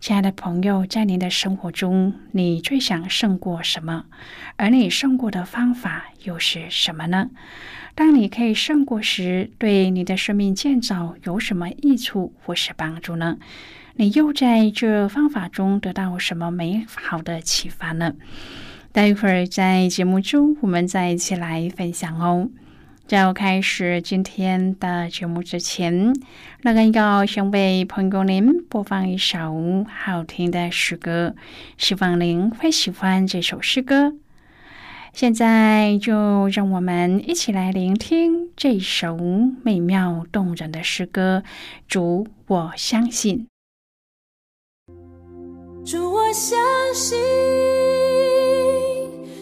亲爱的朋友，在您的生活中，你最想胜过什么？而你胜过的方法又是什么呢？当你可以胜过时，对你的生命建造有什么益处或是帮助呢？你又在这方法中得到什么美好的启发呢？待会儿在节目中，我们再一起来分享哦。在开始今天的节目之前，那个要先为朋友您播放一首好听的诗歌，希望您会喜欢这首诗歌。现在就让我们一起来聆听这首美妙动人的诗歌。主，我相信。主，我相信。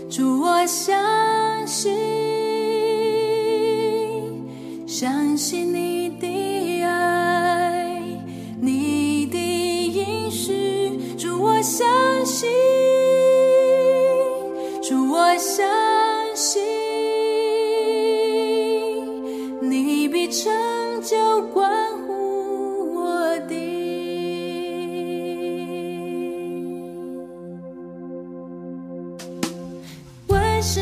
主，我相信。相信你的爱，你的应许，主我相信，主我相信，你必成就关乎我的。万事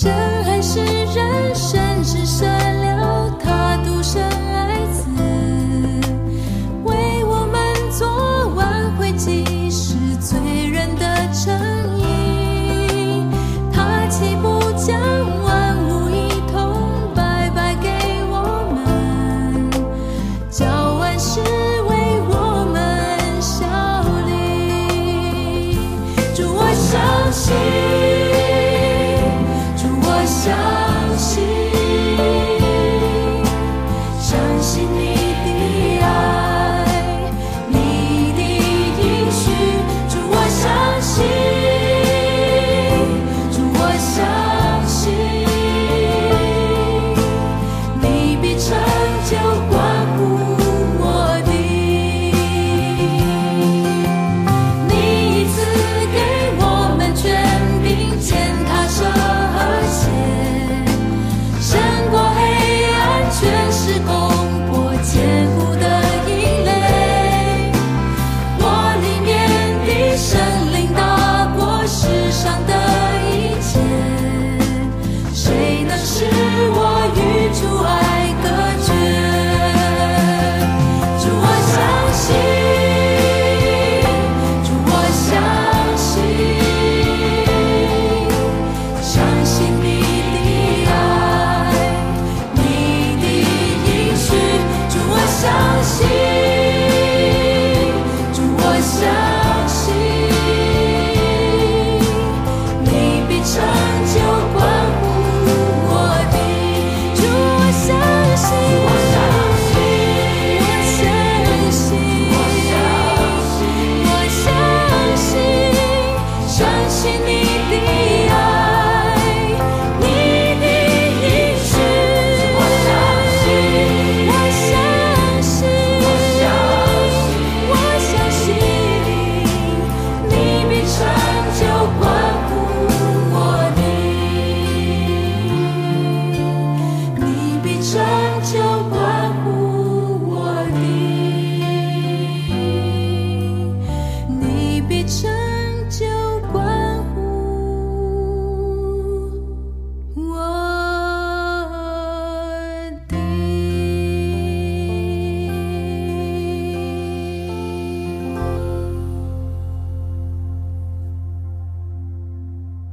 深还是人生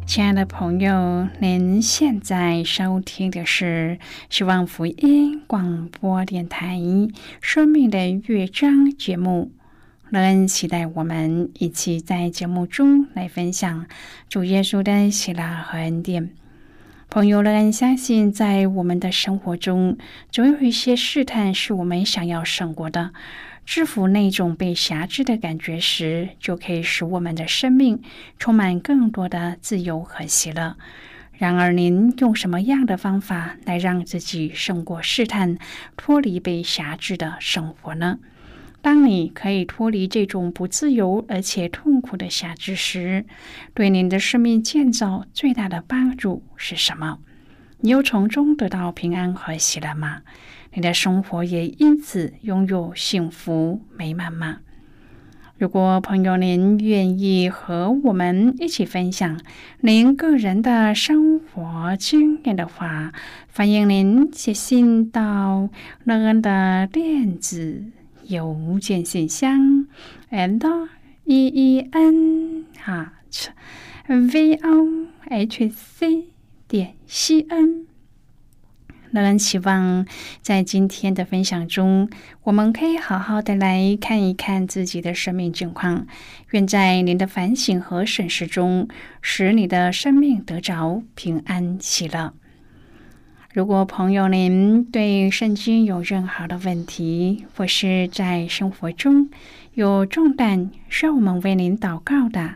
亲爱的朋友，您现在收听的是希望福音广播电台《生命的乐章》节目。乐恩期待我们一起在节目中来分享主耶稣的喜乐和恩典。朋友，乐恩相信，在我们的生活中，总有一些试探是我们想要胜过的。制服那种被辖制的感觉时，就可以使我们的生命充满更多的自由和喜乐。然而，您用什么样的方法来让自己胜过试探，脱离被辖制的生活呢？当你可以脱离这种不自由而且痛苦的辖制时，对您的生命建造最大的帮助是什么？你又从中得到平安和喜乐吗？你的生活也因此拥有幸福美满吗？如果朋友您愿意和我们一起分享您个人的生活经验的话，欢迎您写信到乐恩的电子。邮件信箱：and e e n h v o h c 点 c n。仍然期望在今天的分享中，我们可以好好的来看一看自己的生命境况。愿在您的反省和审视中，使你的生命得着平安喜乐。如果朋友您对圣经有任何的问题，或是在生活中有重担需要我们为您祷告的，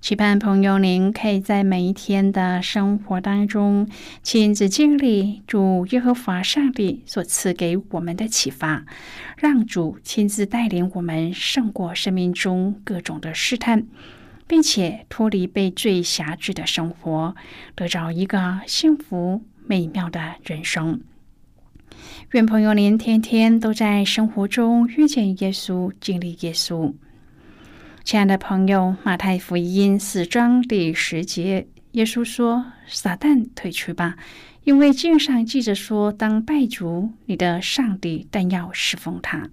期盼朋友您可以在每一天的生活当中亲自经历主耶和华上帝所赐给我们的启发，让主亲自带领我们胜过生命中各种的试探，并且脱离被罪辖制的生活，得着一个幸福美妙的人生。愿朋友您天天都在生活中遇见耶稣，经历耶稣。亲爱的朋友，马太福音四章第十节，耶稣说：“撒旦退去吧，因为经上记着说，当拜主你的上帝，但要侍奉他。”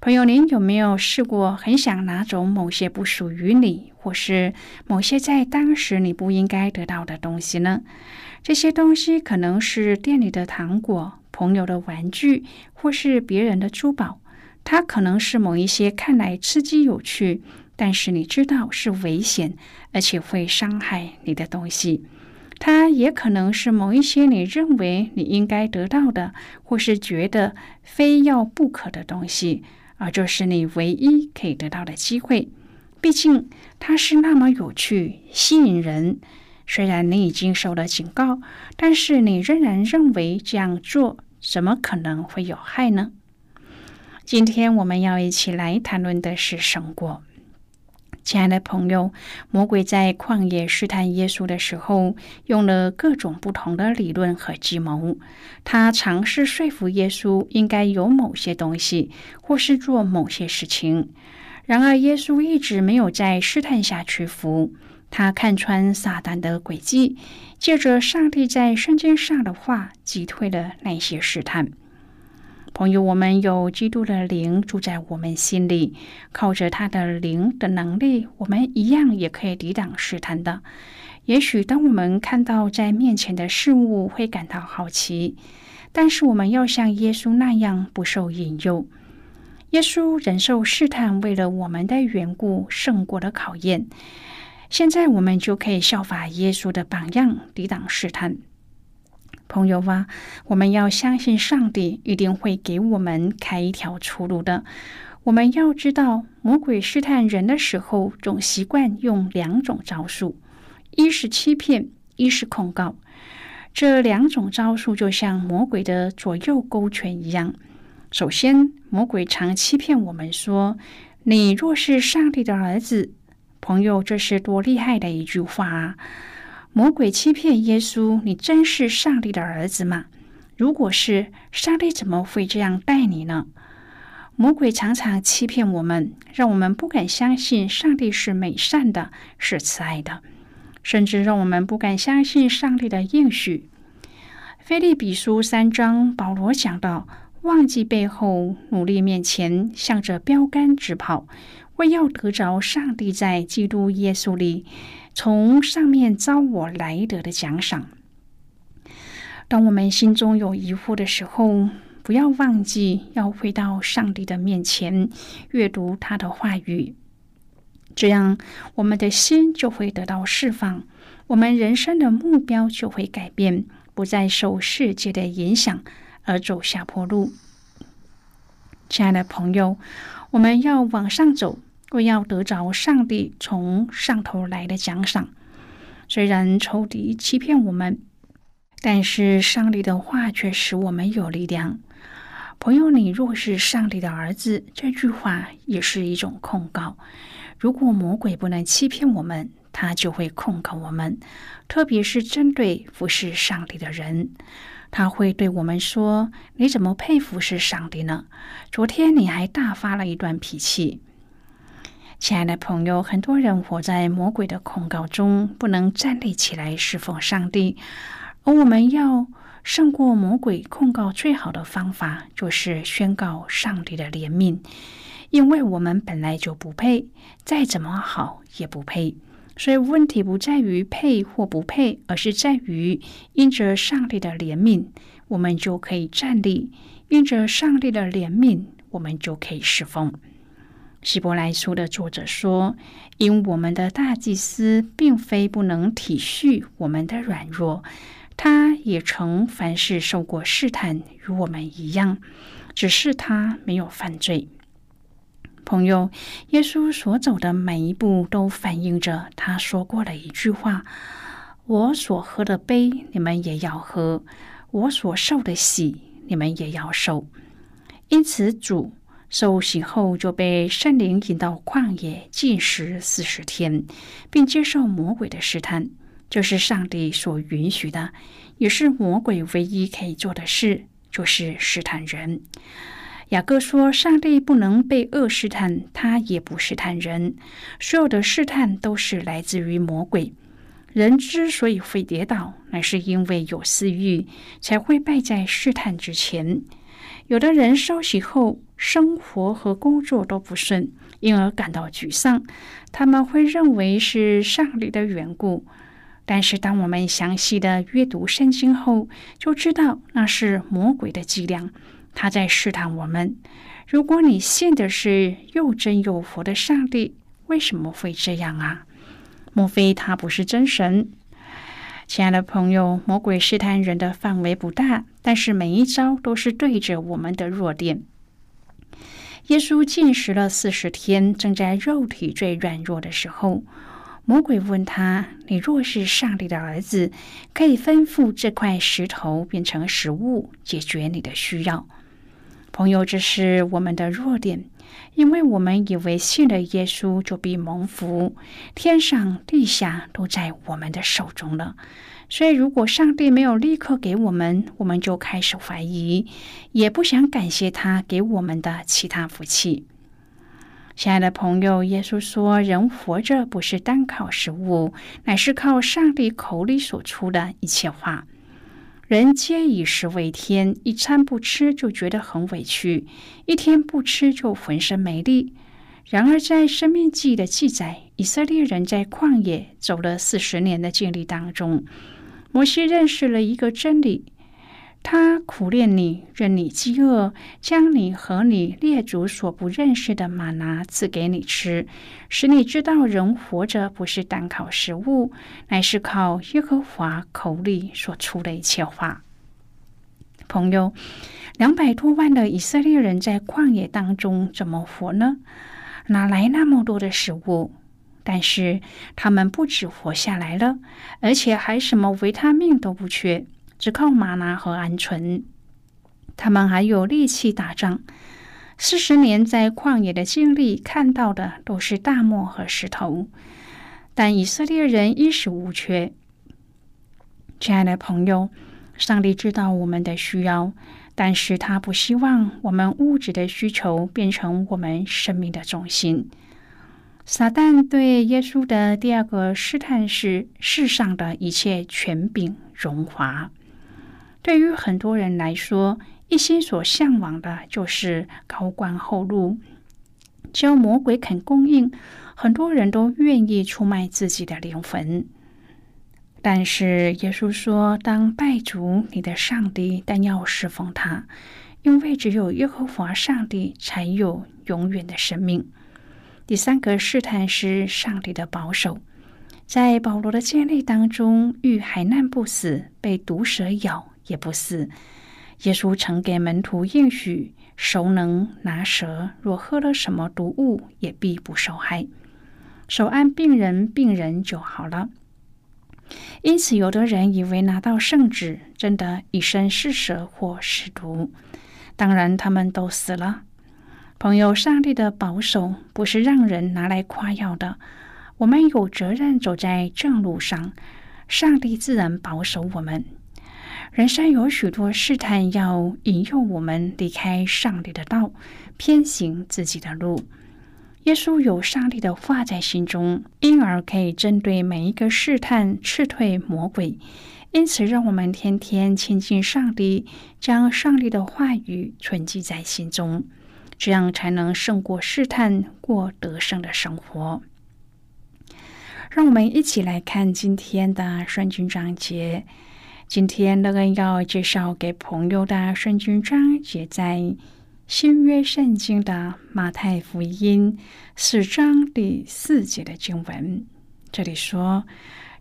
朋友，您有没有试过很想拿走某些不属于你，或是某些在当时你不应该得到的东西呢？这些东西可能是店里的糖果。朋友的玩具，或是别人的珠宝，它可能是某一些看来刺激有趣，但是你知道是危险，而且会伤害你的东西。它也可能是某一些你认为你应该得到的，或是觉得非要不可的东西，而这是你唯一可以得到的机会。毕竟它是那么有趣、吸引人。虽然你已经受了警告，但是你仍然认为这样做怎么可能会有害呢？今天我们要一起来谈论的是神国。亲爱的朋友，魔鬼在旷野试探耶稣的时候，用了各种不同的理论和计谋。他尝试说服耶稣应该有某些东西，或是做某些事情。然而，耶稣一直没有在试探下屈服。他看穿撒旦的诡计，借着上帝在圣经上的话，击退了那些试探。朋友，我们有基督的灵住在我们心里，靠着他的灵的能力，我们一样也可以抵挡试探的。也许当我们看到在面前的事物，会感到好奇，但是我们要像耶稣那样不受引诱。耶稣忍受试探，为了我们的缘故，胜过了考验。现在我们就可以效法耶稣的榜样，抵挡试探。朋友啊，我们要相信上帝一定会给我们开一条出路的。我们要知道，魔鬼试探人的时候，总习惯用两种招数：一是欺骗，一是控告。这两种招数就像魔鬼的左右勾拳一样。首先，魔鬼常欺骗我们说：“你若是上帝的儿子，朋友，这是多厉害的一句话啊！”魔鬼欺骗耶稣：“你真是上帝的儿子吗？如果是，上帝怎么会这样待你呢？”魔鬼常常欺骗我们，让我们不敢相信上帝是美善的，是慈爱的。甚至让我们不敢相信上帝的应许。菲利比书三章，保罗讲到：忘记背后，努力面前，向着标杆直跑，为要得着上帝在基督耶稣里从上面招我来得的奖赏。当我们心中有疑惑的时候，不要忘记要回到上帝的面前，阅读他的话语。这样，我们的心就会得到释放，我们人生的目标就会改变，不再受世界的影响而走下坡路。亲爱的朋友，我们要往上走，为要得着上帝从上头来的奖赏。虽然仇敌欺骗我们，但是上帝的话却使我们有力量。朋友，你若是上帝的儿子，这句话也是一种控告。如果魔鬼不能欺骗我们，他就会控告我们，特别是针对服侍上帝的人，他会对我们说：“你怎么配服侍上帝呢？昨天你还大发了一段脾气。”亲爱的朋友，很多人活在魔鬼的控告中，不能站立起来侍奉上帝。而我们要胜过魔鬼控告，最好的方法就是宣告上帝的怜悯。因为我们本来就不配，再怎么好也不配，所以问题不在于配或不配，而是在于因着上帝的怜悯，我们就可以站立；因着上帝的怜悯，我们就可以侍奉。希伯来书的作者说：“因我们的大祭司并非不能体恤我们的软弱，他也曾凡事受过试探，与我们一样，只是他没有犯罪。”朋友，耶稣所走的每一步都反映着他说过的一句话：“我所喝的杯，你们也要喝；我所受的喜，你们也要受。”因此，主受洗后就被圣灵引到旷野进食四十天，并接受魔鬼的试探，这是上帝所允许的，也是魔鬼唯一可以做的事，就是试探人。雅各说：“上帝不能被恶试探，他也不试探人。所有的试探都是来自于魔鬼。人之所以会跌倒，乃是因为有私欲，才会败在试探之前。有的人受洗后，生活和工作都不顺，因而感到沮丧。他们会认为是上帝的缘故。但是，当我们详细的阅读圣经后，就知道那是魔鬼的伎俩。”他在试探我们。如果你信的是又真又佛的上帝，为什么会这样啊？莫非他不是真神？亲爱的朋友，魔鬼试探人的范围不大，但是每一招都是对着我们的弱点。耶稣进食了四十天，正在肉体最软弱的时候，魔鬼问他：“你若是上帝的儿子，可以吩咐这块石头变成食物，解决你的需要。”朋友，这是我们的弱点，因为我们以为信了耶稣就必蒙福，天上地下都在我们的手中了。所以，如果上帝没有立刻给我们，我们就开始怀疑，也不想感谢他给我们的其他福气。亲爱的朋友，耶稣说：“人活着不是单靠食物，乃是靠上帝口里所出的一切话。”人皆以食为天，一餐不吃就觉得很委屈，一天不吃就浑身没力。然而，在《生命记》的记载，以色列人在旷野走了四十年的经历当中，摩西认识了一个真理。他苦练你，任你饥饿，将你和你列祖所不认识的玛拿赐给你吃，使你知道人活着不是单靠食物，乃是靠耶和华口里所出的一切话。朋友，两百多万的以色列人在旷野当中怎么活呢？哪来那么多的食物？但是他们不止活下来了，而且还什么维他命都不缺。只靠玛拿和鹌鹑。他们还有力气打仗。四十年在旷野的经历，看到的都是大漠和石头，但以色列人衣食无缺。亲爱的朋友，上帝知道我们的需要，但是他不希望我们物质的需求变成我们生命的中心。撒旦对耶稣的第二个试探是世上的一切权柄荣华。对于很多人来说，一心所向往的就是高官厚禄，只要魔鬼肯供应，很多人都愿意出卖自己的灵魂。但是耶稣说：“当拜主你的上帝，但要侍奉他，因为只有耶和华上帝才有永远的生命。”第三个试探是上帝的保守，在保罗的经历当中，遇海难不死，被毒蛇咬也不死。耶稣曾给门徒应许：熟能拿蛇，若喝了什么毒物，也必不受害。手按病人，病人就好了。因此，有的人以为拿到圣旨，真的以身试蛇或试毒，当然他们都死了。朋友，上帝的保守不是让人拿来夸耀的。我们有责任走在正路上，上帝自然保守我们。人生有许多试探，要引诱我们离开上帝的道，偏行自己的路。耶稣有上帝的话在心中，因而可以针对每一个试探斥退魔鬼。因此，让我们天天亲近上帝，将上帝的话语存记在心中，这样才能胜过试探，过得胜的生活。让我们一起来看今天的圣经章节。今天乐恩要介绍给朋友的圣经章节，在新约圣经的马太福音四章第四节的经文。这里说，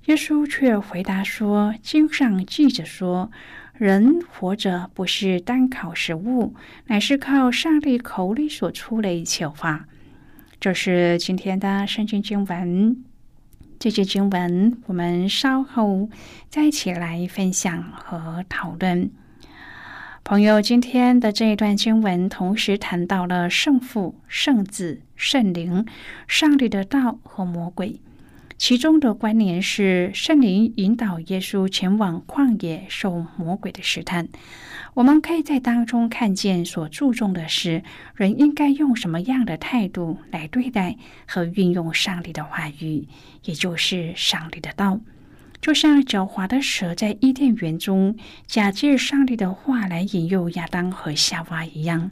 耶稣却回答说：“经上记着说，人活着不是单靠食物，乃是靠上帝口里所出的一切话。”这是今天的圣经经文。这节经文，我们稍后再一起来分享和讨论。朋友，今天的这一段经文，同时谈到了圣父、圣子、圣灵、上帝的道和魔鬼。其中的关联是圣灵引导耶稣前往旷野受魔鬼的试探。我们可以在当中看见，所注重的是人应该用什么样的态度来对待和运用上帝的话语，也就是上帝的道。就像狡猾的蛇在伊甸园中假借上帝的话来引诱亚当和夏娃一样，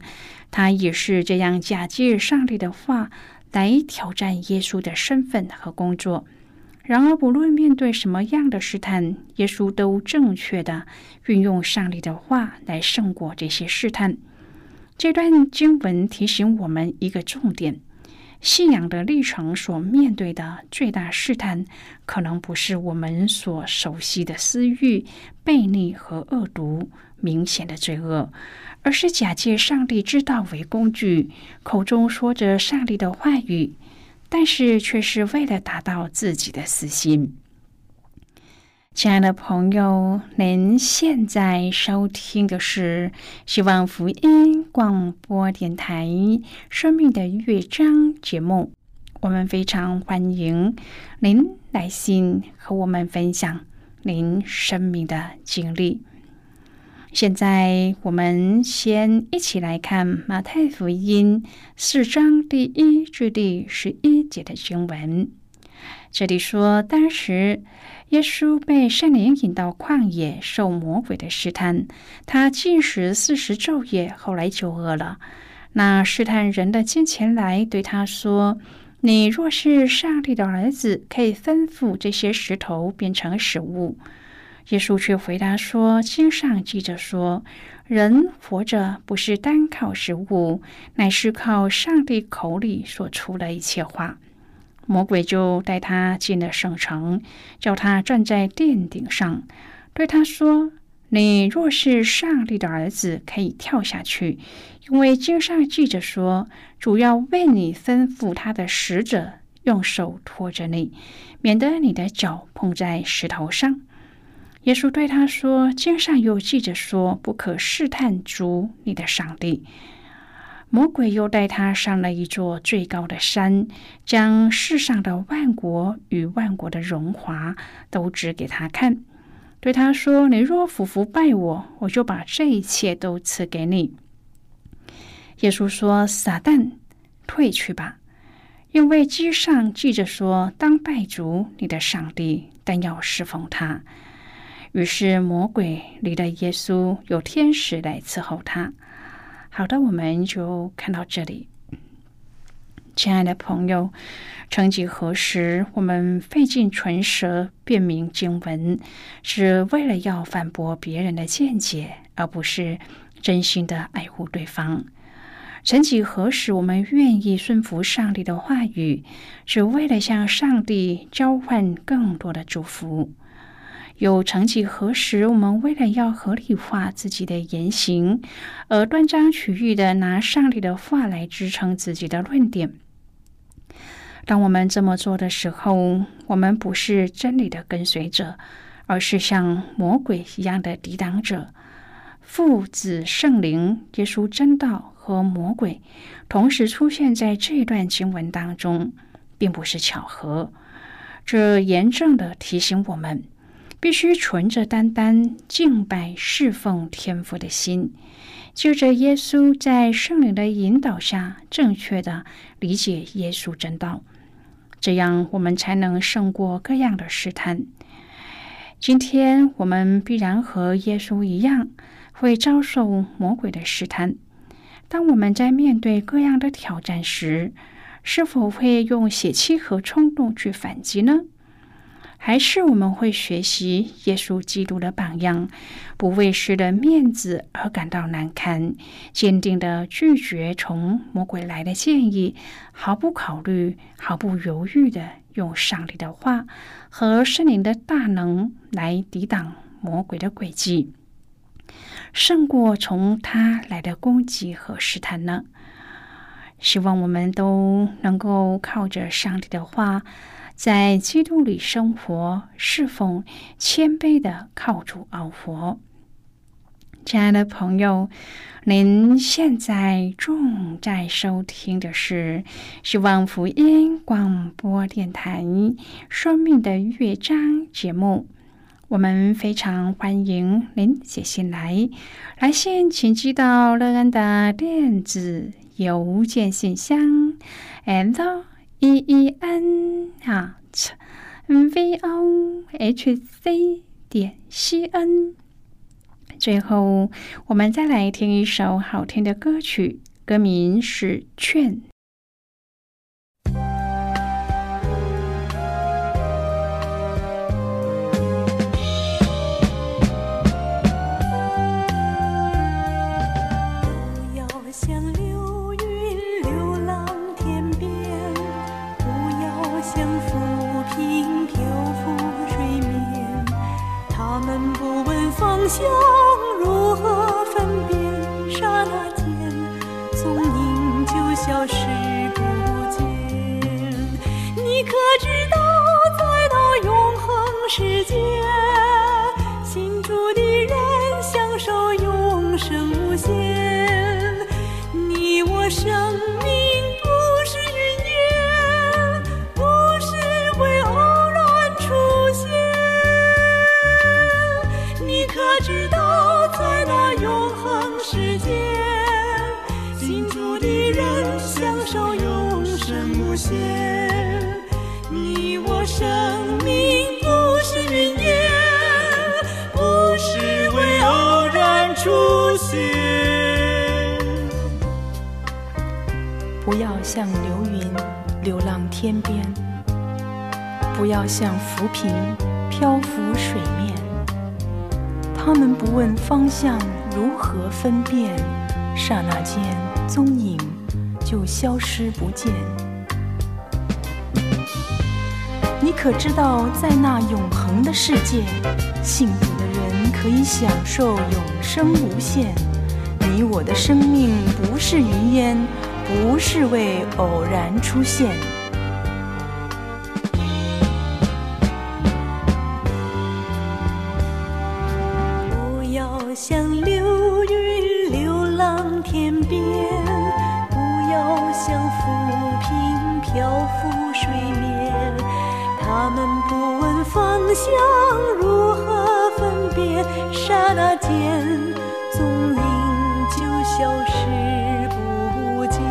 他也是这样假借上帝的话来挑战耶稣的身份和工作。然而，不论面对什么样的试探，耶稣都正确的运用上帝的话来胜过这些试探。这段经文提醒我们一个重点：信仰的历程所面对的最大试探，可能不是我们所熟悉的私欲、悖逆和恶毒、明显的罪恶，而是假借上帝之道为工具，口中说着上帝的话语。但是，却是为了达到自己的私心。亲爱的朋友，您现在收听的是希望福音广播电台《生命的乐章》节目。我们非常欢迎您来信和我们分享您生命的经历。现在，我们先一起来看马太福音四章第一至第十一节的经文。这里说，当时耶稣被圣灵引到旷野，受魔鬼的试探。他进食四十昼夜，后来就饿了。那试探人的进前来，对他说：“你若是上帝的儿子，可以吩咐这些石头变成食物。”耶稣却回答说：“经上记着说，人活着不是单靠食物，乃是靠上帝口里所出的一切话。”魔鬼就带他进了圣城，叫他站在殿顶上，对他说：“你若是上帝的儿子，可以跳下去，因为经上记着说，主要为你吩咐他的使者用手托着你，免得你的脚碰在石头上。”耶稣对他说：“经上有记着说，不可试探主你的上帝。”魔鬼又带他上了一座最高的山，将世上的万国与万国的荣华都指给他看，对他说：“你若俯伏拜我，我就把这一切都赐给你。”耶稣说：“撒旦，退去吧，因为经上记着说，当拜主你的上帝，但要侍奉他。”于是魔鬼离了耶稣，有天使来伺候他。好的，我们就看到这里。亲爱的朋友，曾几何时，我们费尽唇舌辨明经文，是为了要反驳别人的见解，而不是真心的爱护对方。曾几何时，我们愿意顺服上帝的话语，是为了向上帝交换更多的祝福。有曾几何时，我们为了要合理化自己的言行，而断章取义的拿上帝的话来支撑自己的论点。当我们这么做的时候，我们不是真理的跟随者，而是像魔鬼一样的抵挡者。父子圣灵、耶稣真道和魔鬼同时出现在这段经文当中，并不是巧合。这严正的提醒我们。必须存着单单敬拜侍奉天父的心，就着耶稣在圣灵的引导下，正确的理解耶稣真道，这样我们才能胜过各样的试探。今天我们必然和耶稣一样，会遭受魔鬼的试探。当我们在面对各样的挑战时，是否会用血气和冲动去反击呢？还是我们会学习耶稣基督的榜样，不为失了面子而感到难堪，坚定的拒绝从魔鬼来的建议，毫不考虑、毫不犹豫的用上帝的话和圣灵的大能来抵挡魔鬼的诡计，胜过从他来的攻击和试探呢？希望我们都能够靠着上帝的话。在基督里生活、侍奉、谦卑的靠主熬活。亲爱的朋友，您现在正在收听的是希望福音广播电台《生命的乐章》节目。我们非常欢迎您写信来，来信请寄到乐恩的电子邮件信箱，and。E e n at v o h c 点 c n。最后，我们再来听一首好听的歌曲，歌名是《劝》。想如何分辨？刹那间，踪影就消失不见。你可知道，在那永恒世界，不要像流云流浪天边，不要像浮萍漂浮水面。他们不问方向，如何分辨？刹那间，踪影就消失不见。你可知道，在那永恒的世界，幸福可以享受永生无限你我的生命不是云烟不是为偶然出现。不要像流云流浪天边不要像浮萍漂浮水面他们不问方向如何分辨？刹那间，踪影就消失不见。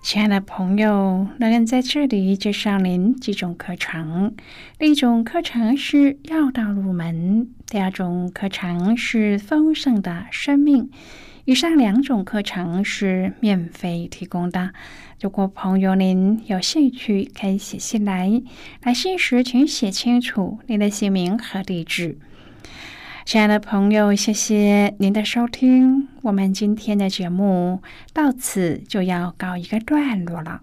亲爱的朋友，乐恩在这里介绍您几种课程。第一种课程是要道入门，第二种课程是丰盛的生命。以上两种课程是免费提供的。如果朋友您有兴趣，可以写信来。来信时请写清楚您的姓名和地址。亲爱的朋友，谢谢您的收听。我们今天的节目到此就要告一个段落了。